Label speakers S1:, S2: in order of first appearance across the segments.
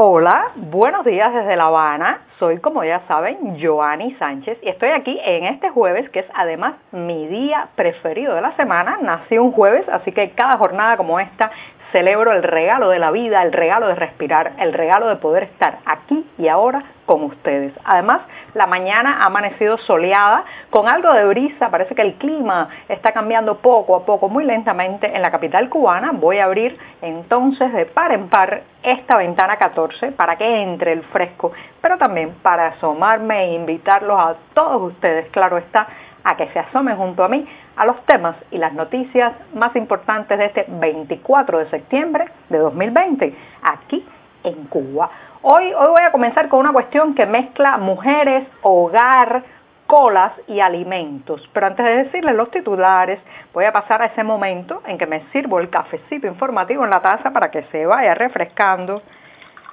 S1: Hola, buenos días desde La Habana. Soy, como ya saben, Joanny Sánchez y estoy aquí en este jueves, que es además mi día preferido de la semana. Nací un jueves, así que cada jornada como esta celebro el regalo de la vida, el regalo de respirar, el regalo de poder estar aquí y ahora con ustedes. Además, la mañana ha amanecido soleada, con algo de brisa, parece que el clima está cambiando poco a poco, muy lentamente en la capital cubana. Voy a abrir entonces de par en par esta ventana 14 para que entre el fresco, pero también para asomarme e invitarlos a todos ustedes, claro está, a que se asomen junto a mí a los temas y las noticias más importantes de este 24 de septiembre de 2020, aquí en Cuba. Hoy, hoy voy a comenzar con una cuestión que mezcla mujeres, hogar, colas y alimentos. Pero antes de decirles los titulares, voy a pasar a ese momento en que me sirvo el cafecito informativo en la taza para que se vaya refrescando.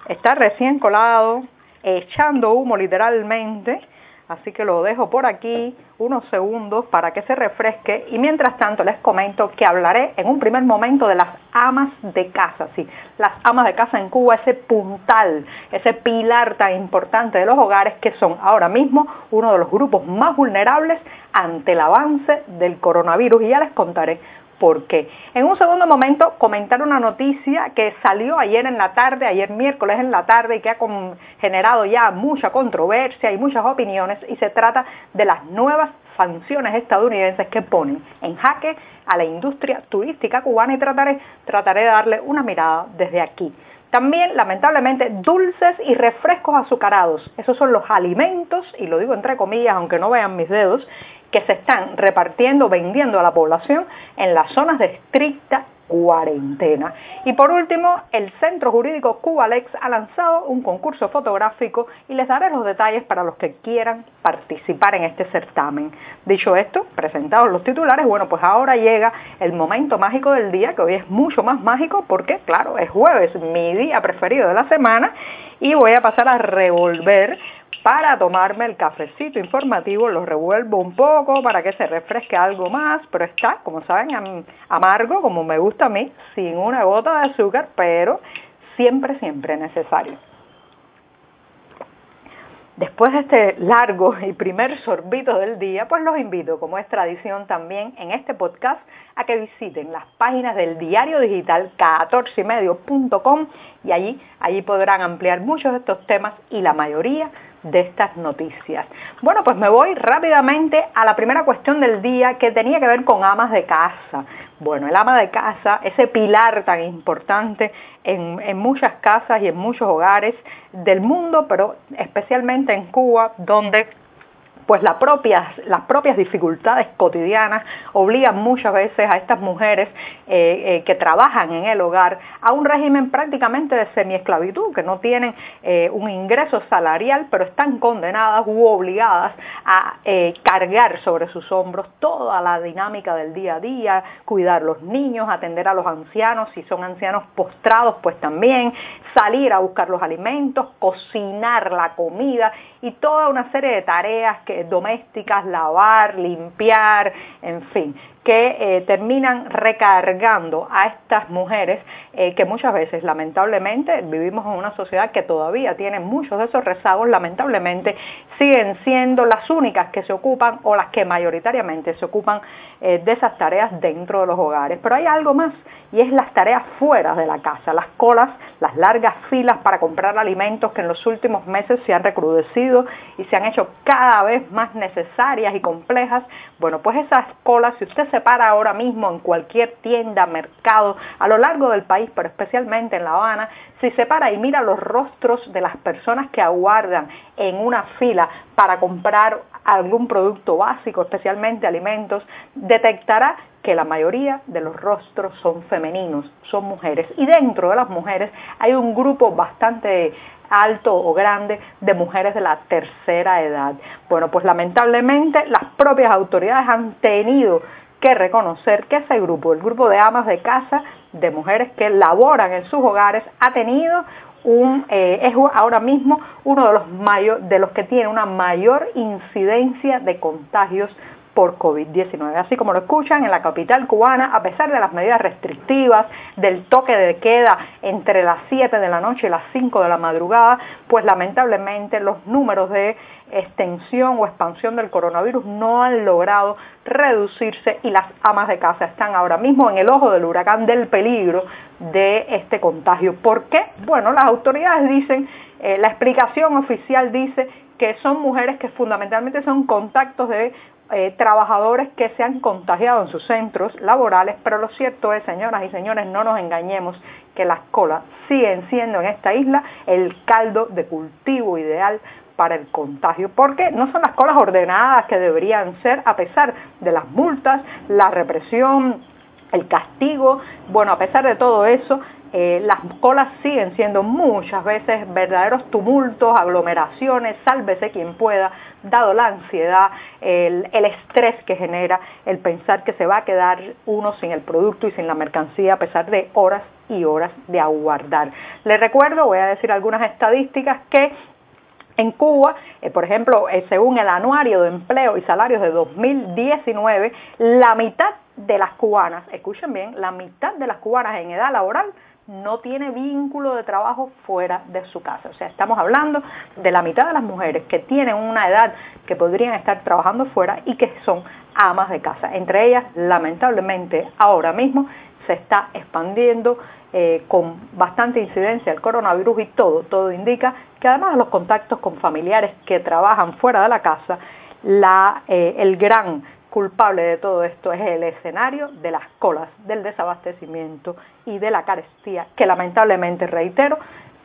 S1: Está recién colado, echando humo literalmente Así que lo dejo por aquí unos segundos para que se refresque. Y mientras tanto les comento que hablaré en un primer momento de las amas de casa, sí, las amas de casa en Cuba, ese puntal, ese pilar tan importante de los hogares que son ahora mismo uno de los grupos más vulnerables ante el avance del coronavirus. Y ya les contaré por qué. En un segundo momento comentar una noticia que salió ayer en la tarde, ayer miércoles en la tarde y que ha generado ya mucha controversia y muchas opiniones y se trata de las nuevas sanciones estadounidenses que ponen en jaque a la industria turística cubana y trataré, trataré de darle una mirada desde aquí. También, lamentablemente, dulces y refrescos azucarados. Esos son los alimentos, y lo digo entre comillas, aunque no vean mis dedos, que se están repartiendo, vendiendo a la población en las zonas de estricta cuarentena. Y por último, el Centro Jurídico Cubalex ha lanzado un concurso fotográfico y les daré los detalles para los que quieran participar en este certamen. Dicho esto, presentados los titulares, bueno, pues ahora llega el momento mágico del día, que hoy es mucho más mágico porque, claro, es jueves, mi día preferido de la semana, y voy a pasar a revolver para tomarme el cafecito informativo, lo revuelvo un poco para que se refresque algo más, pero está, como saben, amargo, como me gusta a mí, sin una gota de azúcar, pero siempre, siempre necesario. Después de este largo y primer sorbito del día, pues los invito, como es tradición también en este podcast, a que visiten las páginas del diario digital 14medio.com y allí, allí podrán ampliar muchos de estos temas y la mayoría de estas noticias. Bueno, pues me voy rápidamente a la primera cuestión del día que tenía que ver con amas de casa. Bueno, el ama de casa, ese pilar tan importante en, en muchas casas y en muchos hogares del mundo, pero especialmente en Cuba, donde pues las propias, las propias dificultades cotidianas obligan muchas veces a estas mujeres eh, eh, que trabajan en el hogar a un régimen prácticamente de semiesclavitud, que no tienen eh, un ingreso salarial, pero están condenadas u obligadas a cargar sobre sus hombros toda la dinámica del día a día, cuidar los niños, atender a los ancianos, si son ancianos postrados, pues también salir a buscar los alimentos, cocinar la comida y toda una serie de tareas que domésticas, lavar, limpiar, en fin, que eh, terminan recargando a estas mujeres eh, que muchas veces, lamentablemente, vivimos en una sociedad que todavía tiene muchos de esos rezagos, lamentablemente, siguen siendo las únicas que se ocupan o las que mayoritariamente se ocupan eh, de esas tareas dentro de los hogares. Pero hay algo más y es las tareas fuera de la casa, las colas, las largas filas para comprar alimentos que en los últimos meses se han recrudecido y se han hecho cada vez más necesarias y complejas. Bueno, pues esas colas, si usted se para ahora mismo en cualquier tienda, mercado, a lo largo del país, pero especialmente en La Habana, si se para y mira los rostros de las personas que aguardan en una fila para comprar algún producto básico, especialmente alimentos, detectará que la mayoría de los rostros son femeninos, son mujeres. Y dentro de las mujeres hay un grupo bastante alto o grande de mujeres de la tercera edad. Bueno, pues lamentablemente las propias autoridades han tenido que reconocer que ese grupo, el grupo de amas de casa, de mujeres que laboran en sus hogares, ha tenido un, eh, es ahora mismo uno de los, de los que tiene una mayor incidencia de contagios por COVID-19. Así como lo escuchan, en la capital cubana, a pesar de las medidas restrictivas, del toque de queda entre las 7 de la noche y las 5 de la madrugada, pues lamentablemente los números de extensión o expansión del coronavirus no han logrado reducirse y las amas de casa están ahora mismo en el ojo del huracán del peligro de este contagio. ¿Por qué? Bueno, las autoridades dicen, eh, la explicación oficial dice que son mujeres que fundamentalmente son contactos de eh, trabajadores que se han contagiado en sus centros laborales, pero lo cierto es, señoras y señores, no nos engañemos que las colas siguen siendo en esta isla el caldo de cultivo ideal para el contagio, porque no son las colas ordenadas que deberían ser, a pesar de las multas, la represión, el castigo, bueno, a pesar de todo eso, eh, las colas siguen siendo muchas veces verdaderos tumultos, aglomeraciones, sálvese quien pueda, dado la ansiedad, el, estrés que genera el pensar que se va a quedar uno sin el producto y sin la mercancía a pesar de horas y horas de aguardar. Les recuerdo, voy a decir algunas estadísticas que en Cuba, eh, por ejemplo, eh, según el anuario de empleo y salarios de 2019, la mitad de las cubanas, escuchen bien, la mitad de las cubanas en edad laboral no tiene vínculo de trabajo fuera de su casa. O sea, estamos hablando de la mitad de las mujeres que tienen una edad que podrían estar trabajando fuera y que son amas de casa. Entre ellas, lamentablemente, ahora mismo se está expandiendo eh, con bastante incidencia el coronavirus y todo, todo indica que además de los contactos con familiares que trabajan fuera de la casa, la, eh, el gran culpable de todo esto es el escenario de las colas, del desabastecimiento y de la carestía, que lamentablemente, reitero,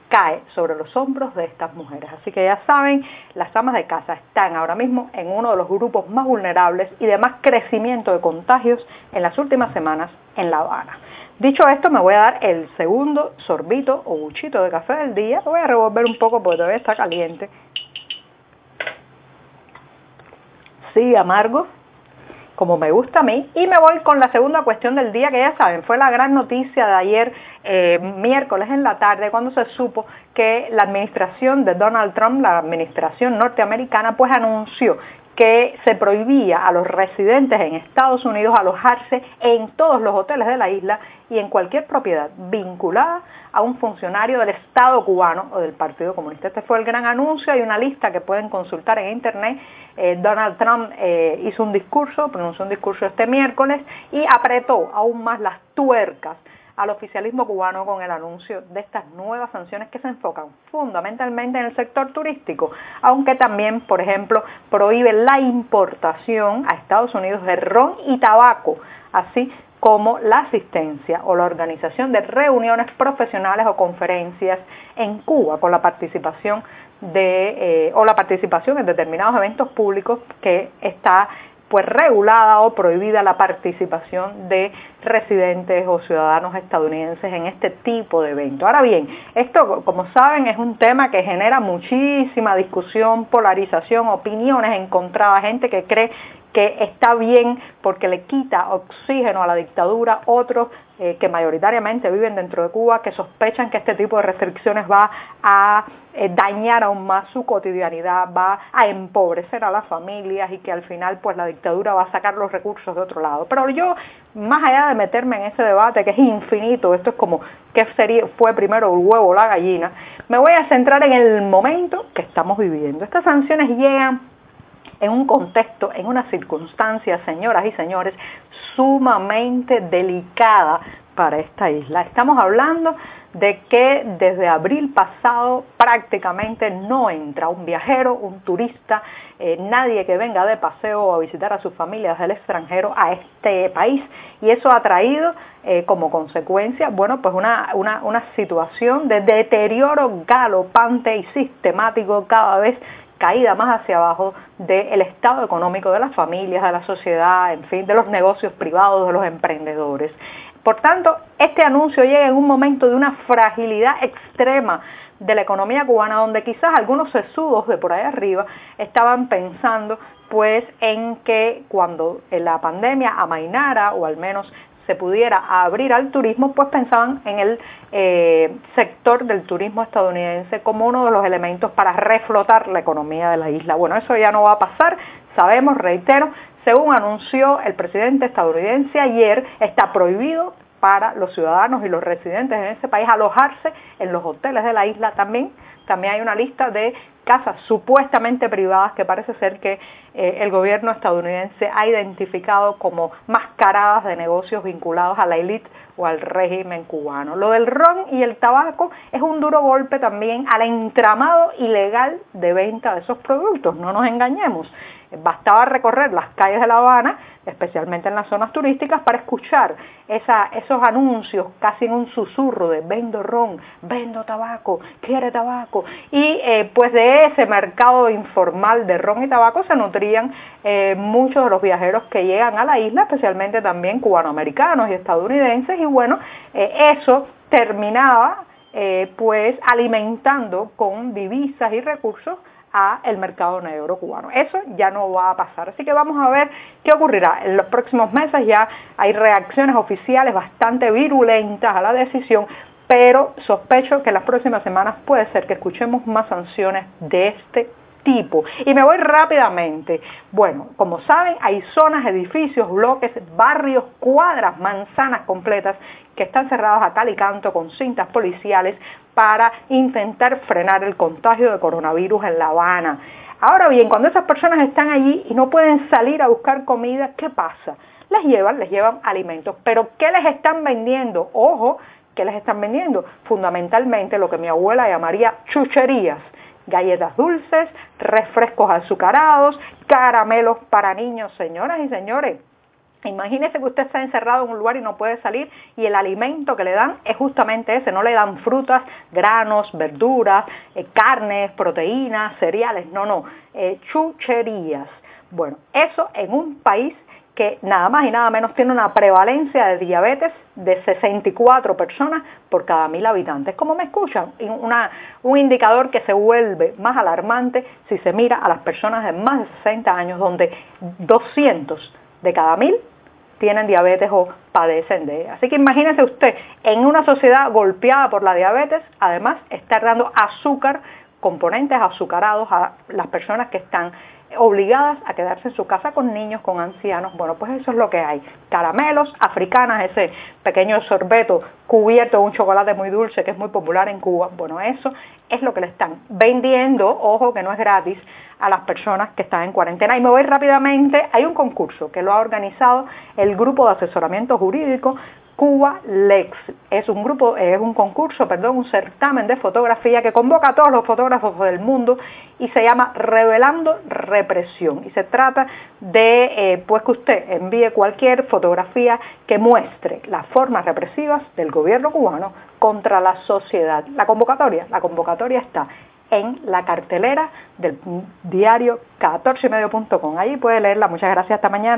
S1: cae sobre los hombros de estas mujeres. Así que ya saben, las amas de casa están ahora mismo en uno de los grupos más vulnerables y de más crecimiento de contagios en las últimas semanas en La Habana. Dicho esto, me voy a dar el segundo sorbito o buchito de café del día. Voy a revolver un poco porque todavía está caliente. Sí, amargo, como me gusta a mí. Y me voy con la segunda cuestión del día, que ya saben, fue la gran noticia de ayer, eh, miércoles en la tarde, cuando se supo que la administración de Donald Trump, la administración norteamericana, pues anunció que se prohibía a los residentes en Estados Unidos alojarse en todos los hoteles de la isla y en cualquier propiedad vinculada a un funcionario del Estado cubano o del Partido Comunista. Este fue el gran anuncio, hay una lista que pueden consultar en Internet. Eh, Donald Trump eh, hizo un discurso, pronunció un discurso este miércoles y apretó aún más las tuercas al oficialismo cubano con el anuncio de estas nuevas sanciones que se enfocan fundamentalmente en el sector turístico, aunque también, por ejemplo, prohíbe la importación a Estados Unidos de ron y tabaco, así como la asistencia o la organización de reuniones profesionales o conferencias en Cuba con la participación de eh, o la participación en determinados eventos públicos que está pues regulada o prohibida la participación de residentes o ciudadanos estadounidenses en este tipo de eventos. Ahora bien, esto como saben es un tema que genera muchísima discusión, polarización, opiniones encontradas, gente que cree que está bien porque le quita oxígeno a la dictadura, otros eh, que mayoritariamente viven dentro de Cuba, que sospechan que este tipo de restricciones va a eh, dañar aún más su cotidianidad, va a empobrecer a las familias y que al final pues la dictadura va a sacar los recursos de otro lado. Pero yo, más allá de meterme en ese debate que es infinito, esto es como qué sería, fue primero el huevo o la gallina, me voy a centrar en el momento que estamos viviendo. Estas sanciones llegan en un contexto, en una circunstancia, señoras y señores, sumamente delicada para esta isla. Estamos hablando de que desde abril pasado prácticamente no entra un viajero, un turista, eh, nadie que venga de paseo o a visitar a sus familias del extranjero a este país y eso ha traído eh, como consecuencia, bueno, pues una, una, una situación de deterioro galopante y sistemático cada vez caída más hacia abajo del estado económico de las familias, de la sociedad, en fin, de los negocios privados, de los emprendedores. Por tanto, este anuncio llega en un momento de una fragilidad extrema de la economía cubana, donde quizás algunos sesudos de por ahí arriba estaban pensando pues en que cuando la pandemia amainara o al menos se pudiera abrir al turismo, pues pensaban en el eh, sector del turismo estadounidense como uno de los elementos para reflotar la economía de la isla. Bueno, eso ya no va a pasar, sabemos, reitero, según anunció el presidente estadounidense ayer, está prohibido para los ciudadanos y los residentes en ese país alojarse en los hoteles de la isla también. También hay una lista de casas supuestamente privadas que parece ser que eh, el gobierno estadounidense ha identificado como mascaradas de negocios vinculados a la élite o al régimen cubano. Lo del ron y el tabaco es un duro golpe también al entramado ilegal de venta de esos productos, no nos engañemos. Bastaba recorrer las calles de La Habana, especialmente en las zonas turísticas, para escuchar esos anuncios casi en un susurro de vendo ron, vendo tabaco, quiere tabaco. Y eh, pues de ese mercado informal de ron y tabaco se nutrían eh, muchos de los viajeros que llegan a la isla, especialmente también cubanoamericanos y estadounidenses. Y bueno, eh, eso terminaba pues alimentando con divisas y recursos a el mercado negro cubano. Eso ya no va a pasar. Así que vamos a ver qué ocurrirá. En los próximos meses ya hay reacciones oficiales bastante virulentas a la decisión, pero sospecho que en las próximas semanas puede ser que escuchemos más sanciones de este tipo. Y me voy rápidamente. Bueno, como saben, hay zonas, edificios, bloques, barrios, cuadras, manzanas completas que están cerradas a tal y canto con cintas policiales para intentar frenar el contagio de coronavirus en La Habana. Ahora bien, cuando esas personas están allí y no pueden salir a buscar comida, ¿qué pasa? Les llevan, les llevan alimentos, pero ¿qué les están vendiendo? Ojo, ¿qué les están vendiendo? Fundamentalmente lo que mi abuela llamaría chucherías galletas dulces, refrescos azucarados, caramelos para niños, señoras y señores. Imagínese que usted está encerrado en un lugar y no puede salir y el alimento que le dan es justamente ese, no le dan frutas, granos, verduras, eh, carnes, proteínas, cereales, no, no, eh, chucherías. Bueno, eso en un país que nada más y nada menos tiene una prevalencia de diabetes de 64 personas por cada mil habitantes. Como me escuchan, un indicador que se vuelve más alarmante si se mira a las personas de más de 60 años, donde 200 de cada mil tienen diabetes o padecen de ella. Así que imagínese usted, en una sociedad golpeada por la diabetes, además estar dando azúcar, componentes azucarados a las personas que están obligadas a quedarse en su casa con niños, con ancianos. Bueno, pues eso es lo que hay. Caramelos, africanas, ese pequeño sorbeto cubierto de un chocolate muy dulce que es muy popular en Cuba. Bueno, eso es lo que le están vendiendo, ojo que no es gratis, a las personas que están en cuarentena. Y me voy rápidamente, hay un concurso que lo ha organizado el Grupo de Asesoramiento Jurídico Cuba Lex. Es un grupo, es un concurso, perdón, un certamen de fotografía que convoca a todos los fotógrafos del mundo y se llama Revelando Represión. Y se trata de eh, pues que usted envíe cualquier fotografía que muestre las formas represivas del gobierno cubano contra la sociedad. La convocatoria, la convocatoria está en la cartelera del diario 14medio.com. Ahí puede leerla. Muchas gracias. Hasta mañana.